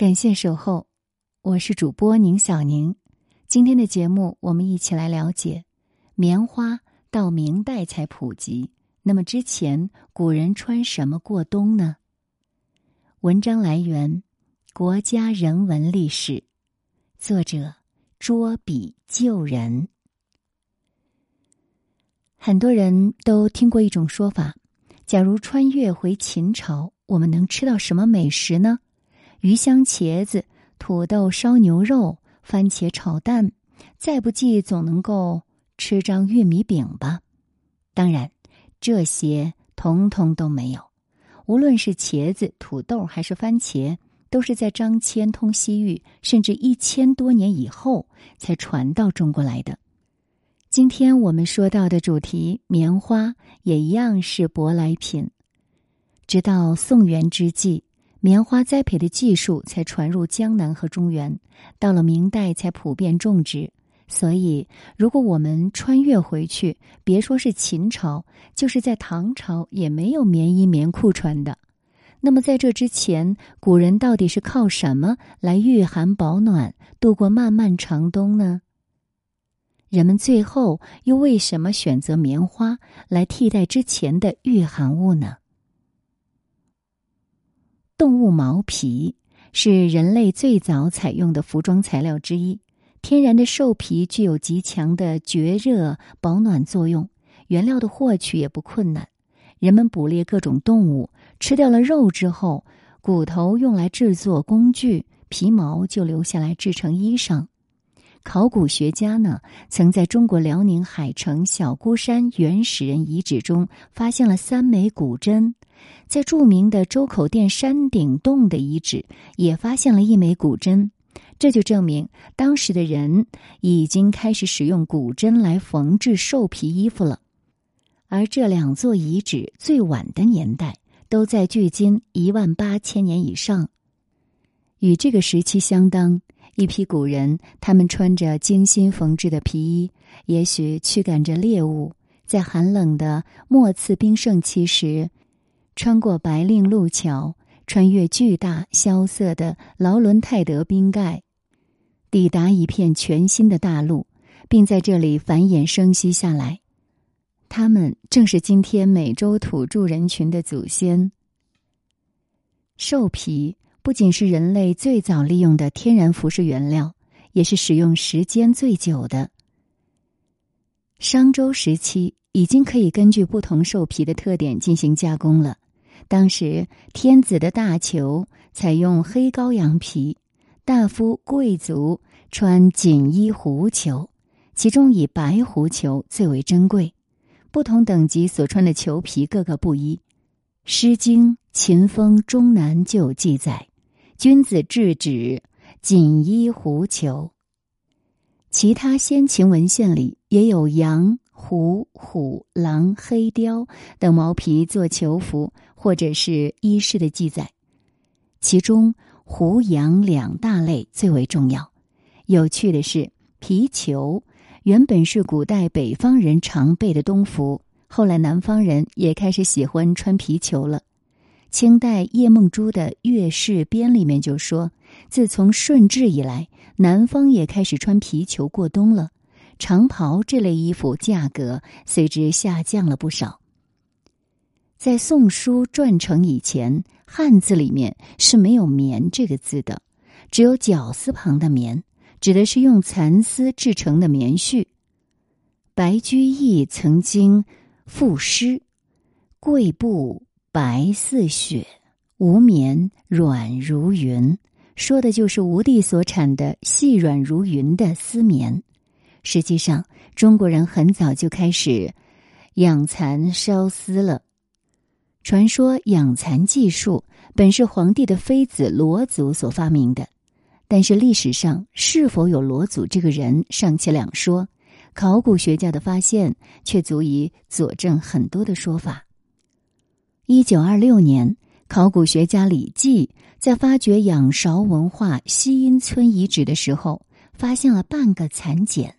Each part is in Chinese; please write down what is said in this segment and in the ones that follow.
感谢守候，我是主播宁小宁。今天的节目，我们一起来了解棉花到明代才普及。那么之前古人穿什么过冬呢？文章来源《国家人文历史》，作者捉笔救人。很多人都听过一种说法：假如穿越回秦朝，我们能吃到什么美食呢？鱼香茄子、土豆烧牛肉、番茄炒蛋，再不济总能够吃张玉米饼吧。当然，这些统统都没有。无论是茄子、土豆还是番茄，都是在张骞通西域，甚至一千多年以后才传到中国来的。今天我们说到的主题棉花，也一样是舶来品。直到宋元之际。棉花栽培的技术才传入江南和中原，到了明代才普遍种植。所以，如果我们穿越回去，别说是秦朝，就是在唐朝也没有棉衣棉裤穿的。那么，在这之前，古人到底是靠什么来御寒保暖、度过漫漫长冬呢？人们最后又为什么选择棉花来替代之前的御寒物呢？动物毛皮是人类最早采用的服装材料之一。天然的兽皮具有极强的绝热保暖作用，原料的获取也不困难。人们捕猎各种动物，吃掉了肉之后，骨头用来制作工具，皮毛就留下来制成衣裳。考古学家呢，曾在中国辽宁海城小孤山原始人遗址中发现了三枚骨针。在著名的周口店山顶洞的遗址，也发现了一枚骨针，这就证明当时的人已经开始使用骨针来缝制兽皮衣服了。而这两座遗址最晚的年代都在距今一万八千年以上，与这个时期相当，一批古人他们穿着精心缝制的皮衣，也许驱赶着猎物，在寒冷的末次冰盛期时。穿过白令路桥，穿越巨大萧瑟的劳伦泰德冰盖，抵达一片全新的大陆，并在这里繁衍生息下来。他们正是今天美洲土著人群的祖先。兽皮不仅是人类最早利用的天然服饰原料，也是使用时间最久的。商周时期已经可以根据不同兽皮的特点进行加工了。当时天子的大裘采用黑羔羊皮，大夫贵族穿锦衣狐裘，其中以白狐裘最为珍贵。不同等级所穿的裘皮各个不一，《诗经·秦风·中南》就有记载：“君子制止锦衣狐裘。”其他先秦文献里也有羊。狐、虎、狼、黑貂等毛皮做囚服或者是衣饰的记载，其中胡杨两大类最为重要。有趣的是，皮裘原本是古代北方人常备的冬服，后来南方人也开始喜欢穿皮裘了。清代叶梦珠的《月事编》里面就说，自从顺治以来，南方也开始穿皮裘过冬了。长袍这类衣服价格随之下降了不少。在宋书撰成以前，汉字里面是没有“棉”这个字的，只有绞丝旁的“棉”，指的是用蚕丝制成的棉絮。白居易曾经赋诗：“贵布白似雪，无棉软如云。”说的就是吴地所产的细软如云的丝棉。实际上，中国人很早就开始养蚕烧丝了。传说养蚕技术本是皇帝的妃子罗祖所发明的，但是历史上是否有罗祖这个人尚且两说。考古学家的发现却足以佐证很多的说法。一九二六年，考古学家李济在发掘仰韶文化西阴村遗址的时候，发现了半个蚕茧。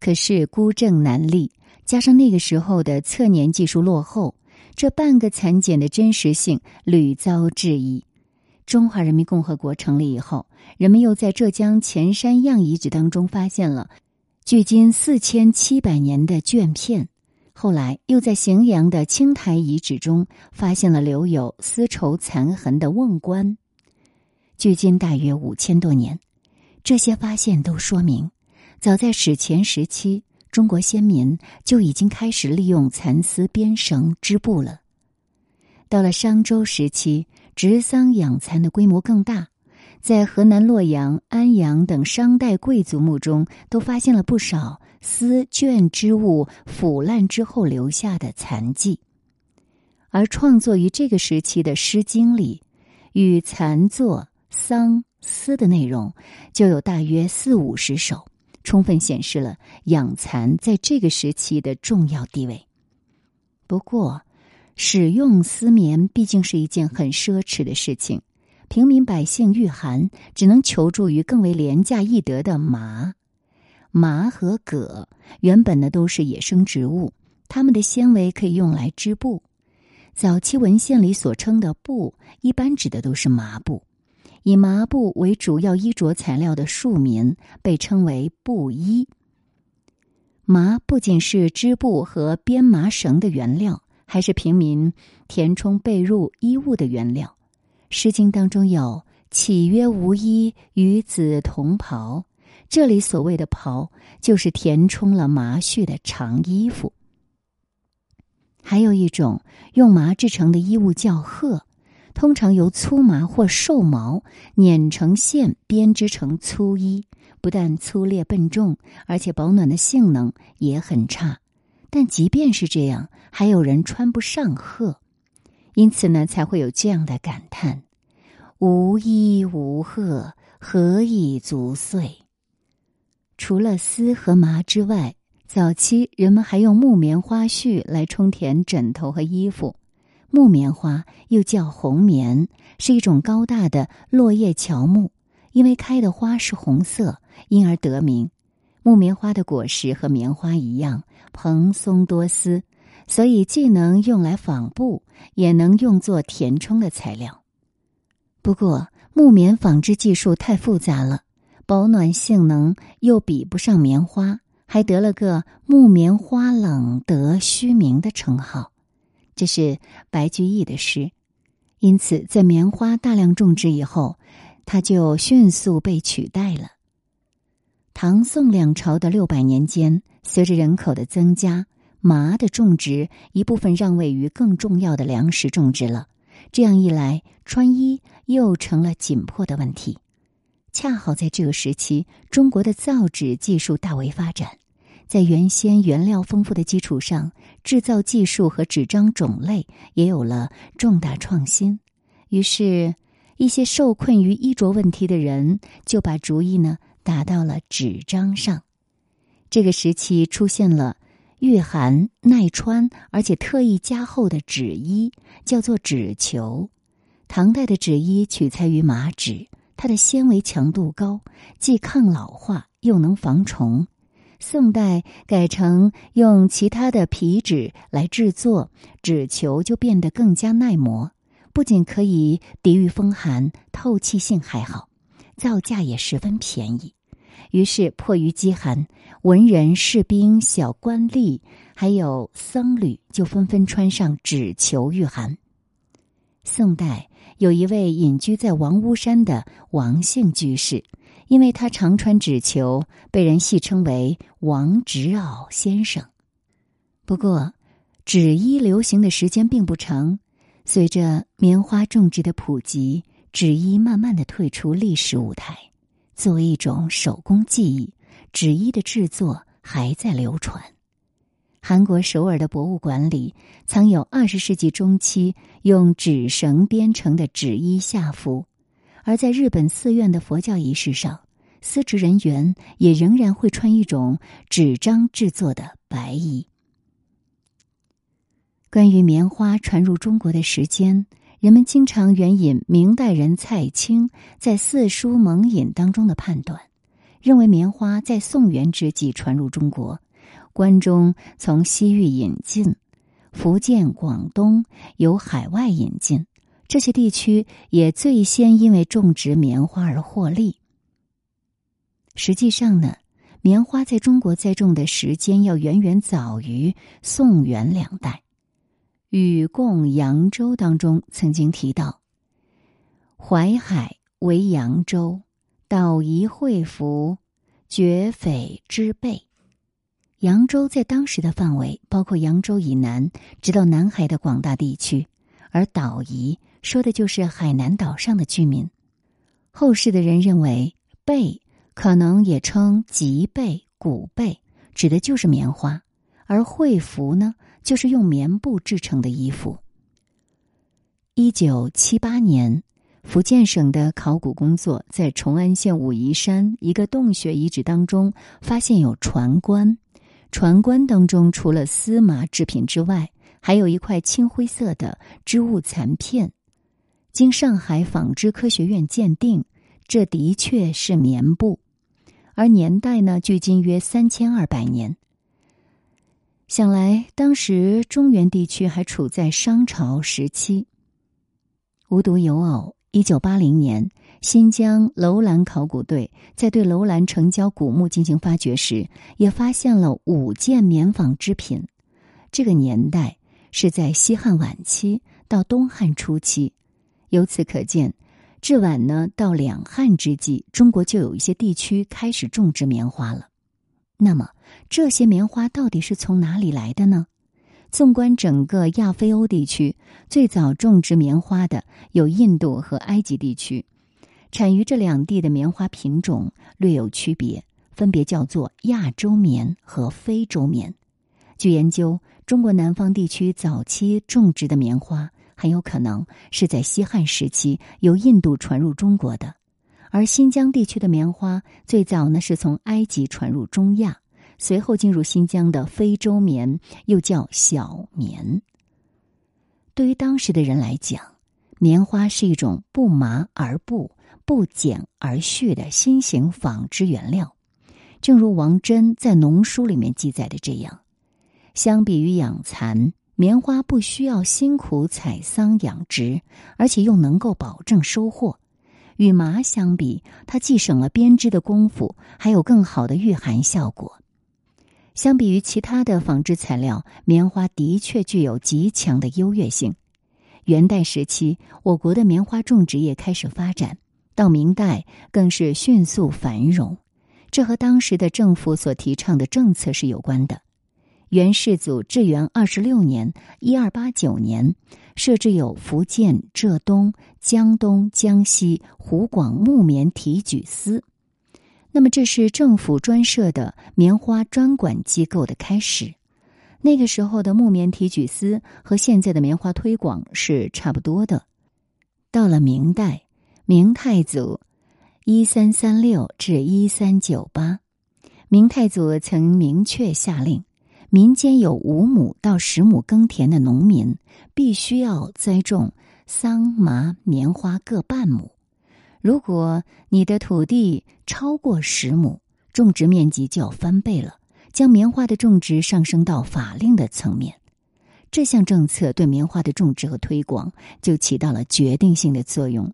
可是孤证难立，加上那个时候的测年技术落后，这半个蚕茧的真实性屡遭质疑。中华人民共和国成立以后，人们又在浙江钱山样遗址当中发现了距今四千七百年的绢片。后来又在荥阳的青台遗址中发现了留有丝绸残痕的瓮棺，距今大约五千多年。这些发现都说明，早在史前时期，中国先民就已经开始利用蚕丝编绳织布了。到了商周时期，植桑养蚕的规模更大，在河南洛阳、安阳等商代贵族墓中都发现了不少。丝绢织物腐烂之后留下的残迹，而创作于这个时期的《诗经》里，与蚕作桑丝的内容就有大约四五十首，充分显示了养蚕在这个时期的重要地位。不过，使用丝棉毕竟是一件很奢侈的事情，平民百姓御寒只能求助于更为廉价易得的麻。麻和葛原本呢都是野生植物，它们的纤维可以用来织布。早期文献里所称的布，一般指的都是麻布。以麻布为主要衣着材料的庶民被称为布衣。麻不仅是织布和编麻绳的原料，还是平民填充被褥衣物的原料。《诗经》当中有“岂曰无衣，与子同袍”。这里所谓的“袍”，就是填充了麻絮的长衣服。还有一种用麻制成的衣物叫鹤，通常由粗麻或兽毛碾成线编织成粗衣，不但粗劣笨重，而且保暖的性能也很差。但即便是这样，还有人穿不上鹤，因此呢，才会有这样的感叹：“无衣无鹤，何以足岁？”除了丝和麻之外，早期人们还用木棉花絮来充填枕头和衣服。木棉花又叫红棉，是一种高大的落叶乔木，因为开的花是红色，因而得名。木棉花的果实和棉花一样蓬松多丝，所以既能用来纺布，也能用作填充的材料。不过，木棉纺织技术太复杂了。保暖性能又比不上棉花，还得了个“木棉花冷得虚名”的称号，这是白居易的诗。因此，在棉花大量种植以后，它就迅速被取代了。唐宋两朝的六百年间，随着人口的增加，麻的种植一部分让位于更重要的粮食种植了。这样一来，穿衣又成了紧迫的问题。恰好在这个时期，中国的造纸技术大为发展，在原先原料丰富的基础上，制造技术和纸张种类也有了重大创新。于是，一些受困于衣着问题的人就把主意呢打到了纸张上。这个时期出现了御寒耐穿而且特意加厚的纸衣，叫做纸裘。唐代的纸衣取材于麻纸。它的纤维强度高，既抗老化又能防虫。宋代改成用其他的皮纸来制作纸球，就变得更加耐磨，不仅可以抵御风寒，透气性还好，造价也十分便宜。于是迫于饥寒，文人、士兵、小官吏还有僧侣就纷纷穿上纸裘御寒。宋代。有一位隐居在王屋山的王姓居士，因为他常穿纸球，被人戏称为“王纸袄先生”。不过，纸衣流行的时间并不长，随着棉花种植的普及，纸衣慢慢的退出历史舞台。作为一种手工技艺，纸衣的制作还在流传。韩国首尔的博物馆里藏有二十世纪中期用纸绳编成的纸衣下服，而在日本寺院的佛教仪式上，司职人员也仍然会穿一种纸张制作的白衣。关于棉花传入中国的时间，人们经常援引明代人蔡清在《四书蒙引》当中的判断，认为棉花在宋元之际传入中国。关中从西域引进，福建、广东由海外引进，这些地区也最先因为种植棉花而获利。实际上呢，棉花在中国栽种的时间要远远早于宋元两代。《禹贡扬州》当中曾经提到：“淮海为扬州，岛夷会服，绝匪之备。”扬州在当时的范围包括扬州以南直到南海的广大地区，而岛夷说的就是海南岛上的居民。后世的人认为，贝可能也称吉贝、古贝，指的就是棉花，而会服呢？就是用棉布制成的衣服。一九七八年，福建省的考古工作在崇安县武夷山一个洞穴遗址当中发现有船棺，船棺当中除了丝麻制品之外，还有一块青灰色的织物残片。经上海纺织科学院鉴定，这的确是棉布，而年代呢，距今约三千二百年。想来，当时中原地区还处在商朝时期。无独有偶，一九八零年，新疆楼兰考古队在对楼兰城郊古墓进行发掘时，也发现了五件棉纺织品。这个年代是在西汉晚期到东汉初期，由此可见，至晚呢到两汉之际，中国就有一些地区开始种植棉花了。那么，这些棉花到底是从哪里来的呢？纵观整个亚非欧地区，最早种植棉花的有印度和埃及地区，产于这两地的棉花品种略有区别，分别叫做亚洲棉和非洲棉。据研究，中国南方地区早期种植的棉花很有可能是在西汉时期由印度传入中国的。而新疆地区的棉花最早呢是从埃及传入中亚，随后进入新疆的非洲棉又叫小棉。对于当时的人来讲，棉花是一种不麻而布、不剪而絮的新型纺织原料。正如王真在农书里面记载的这样，相比于养蚕，棉花不需要辛苦采桑养殖，而且又能够保证收获。与麻相比，它既省了编织的功夫，还有更好的御寒效果。相比于其他的纺织材料，棉花的确具有极强的优越性。元代时期，我国的棉花种植业开始发展，到明代更是迅速繁荣。这和当时的政府所提倡的政策是有关的。元世祖至元二十六年（一二八九年）。设置有福建、浙东、江东、江西、湖广木棉提举司，那么这是政府专设的棉花专管机构的开始。那个时候的木棉提举司和现在的棉花推广是差不多的。到了明代，明太祖一三三六至一三九八，明太祖曾明确下令。民间有五亩到十亩耕田的农民，必须要栽种桑麻棉花各半亩。如果你的土地超过十亩，种植面积就要翻倍了，将棉花的种植上升到法令的层面。这项政策对棉花的种植和推广就起到了决定性的作用。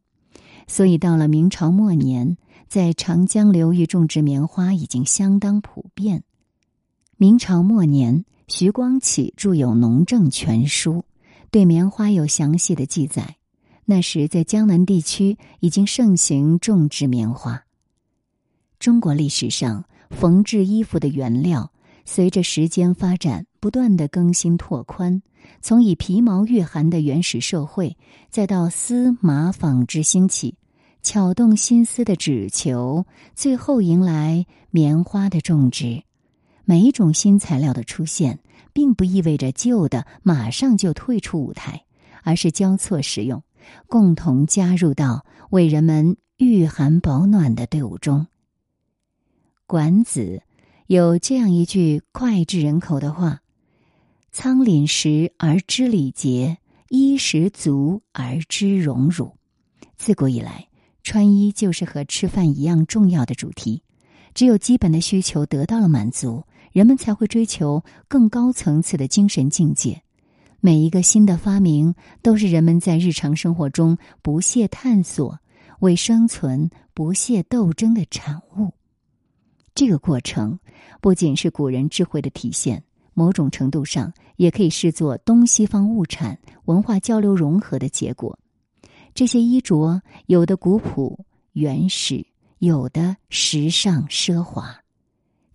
所以，到了明朝末年，在长江流域种植棉花已经相当普遍。明朝末年，徐光启著有《农政全书》，对棉花有详细的记载。那时在江南地区已经盛行种植棉花。中国历史上缝制衣服的原料，随着时间发展不断的更新拓宽，从以皮毛御寒的原始社会，再到丝麻纺织兴起，巧动心思的纸球，最后迎来棉花的种植。每一种新材料的出现，并不意味着旧的马上就退出舞台，而是交错使用，共同加入到为人们御寒保暖的队伍中。管子有这样一句脍炙人口的话：“仓廪实而知礼节，衣食足而知荣辱。”自古以来，穿衣就是和吃饭一样重要的主题。只有基本的需求得到了满足。人们才会追求更高层次的精神境界。每一个新的发明都是人们在日常生活中不懈探索、为生存不懈斗争的产物。这个过程不仅是古人智慧的体现，某种程度上也可以视作东西方物产文化交流融合的结果。这些衣着有的古朴原始，有的时尚奢华，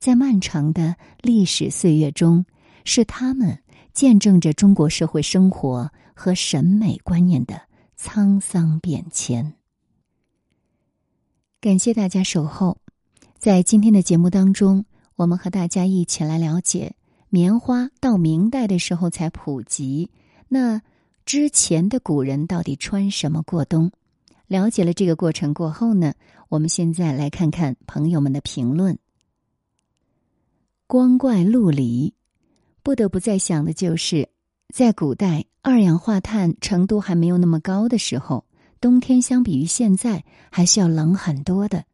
在漫长的历史岁月中，是他们。见证着中国社会生活和审美观念的沧桑变迁。感谢大家守候，在今天的节目当中，我们和大家一起来了解棉花到明代的时候才普及。那之前的古人到底穿什么过冬？了解了这个过程过后呢，我们现在来看看朋友们的评论。光怪陆离。不得不再想的就是，在古代二氧化碳程度还没有那么高的时候，冬天相比于现在还是要冷很多的。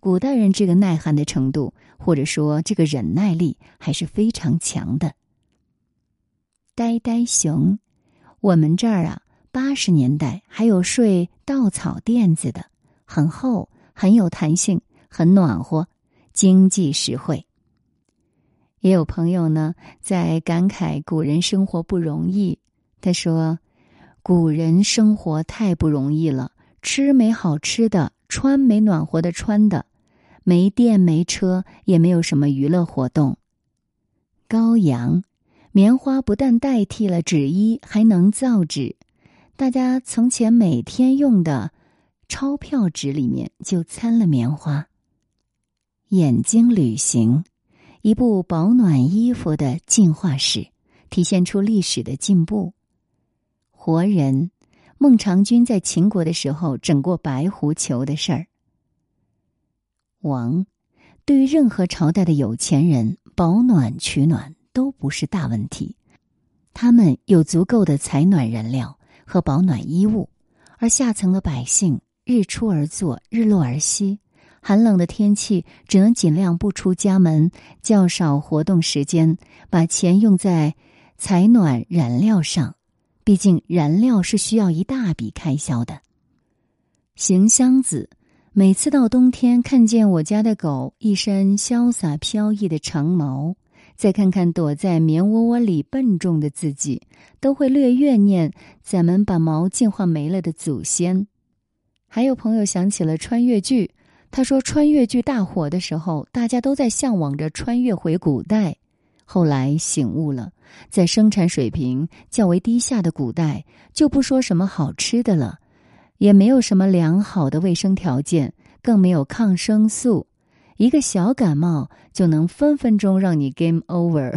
古代人这个耐寒的程度，或者说这个忍耐力还是非常强的。呆呆熊，我们这儿啊，八十年代还有睡稻草垫子的，很厚，很有弹性，很暖和，经济实惠。也有朋友呢在感慨古人生活不容易。他说：“古人生活太不容易了，吃没好吃的，穿没暖和的穿的，没电没车，也没有什么娱乐活动。”羔羊，棉花不但代替了纸衣，还能造纸。大家从前每天用的钞票纸里面就掺了棉花。眼睛旅行。一部保暖衣服的进化史，体现出历史的进步。活人，孟尝君在秦国的时候整过白狐裘的事儿。王，对于任何朝代的有钱人，保暖取暖都不是大问题，他们有足够的采暖燃料和保暖衣物，而下层的百姓日出而作，日落而息。寒冷的天气，只能尽量不出家门，较少活动时间，把钱用在采暖燃料上。毕竟燃料是需要一大笔开销的。行箱子，每次到冬天，看见我家的狗一身潇洒飘逸的长毛，再看看躲在棉窝窝里笨重的自己，都会略怨念咱们把毛进化没了的祖先。还有朋友想起了穿越剧。他说：“穿越剧大火的时候，大家都在向往着穿越回古代。后来醒悟了，在生产水平较为低下的古代，就不说什么好吃的了，也没有什么良好的卫生条件，更没有抗生素，一个小感冒就能分分钟让你 game over。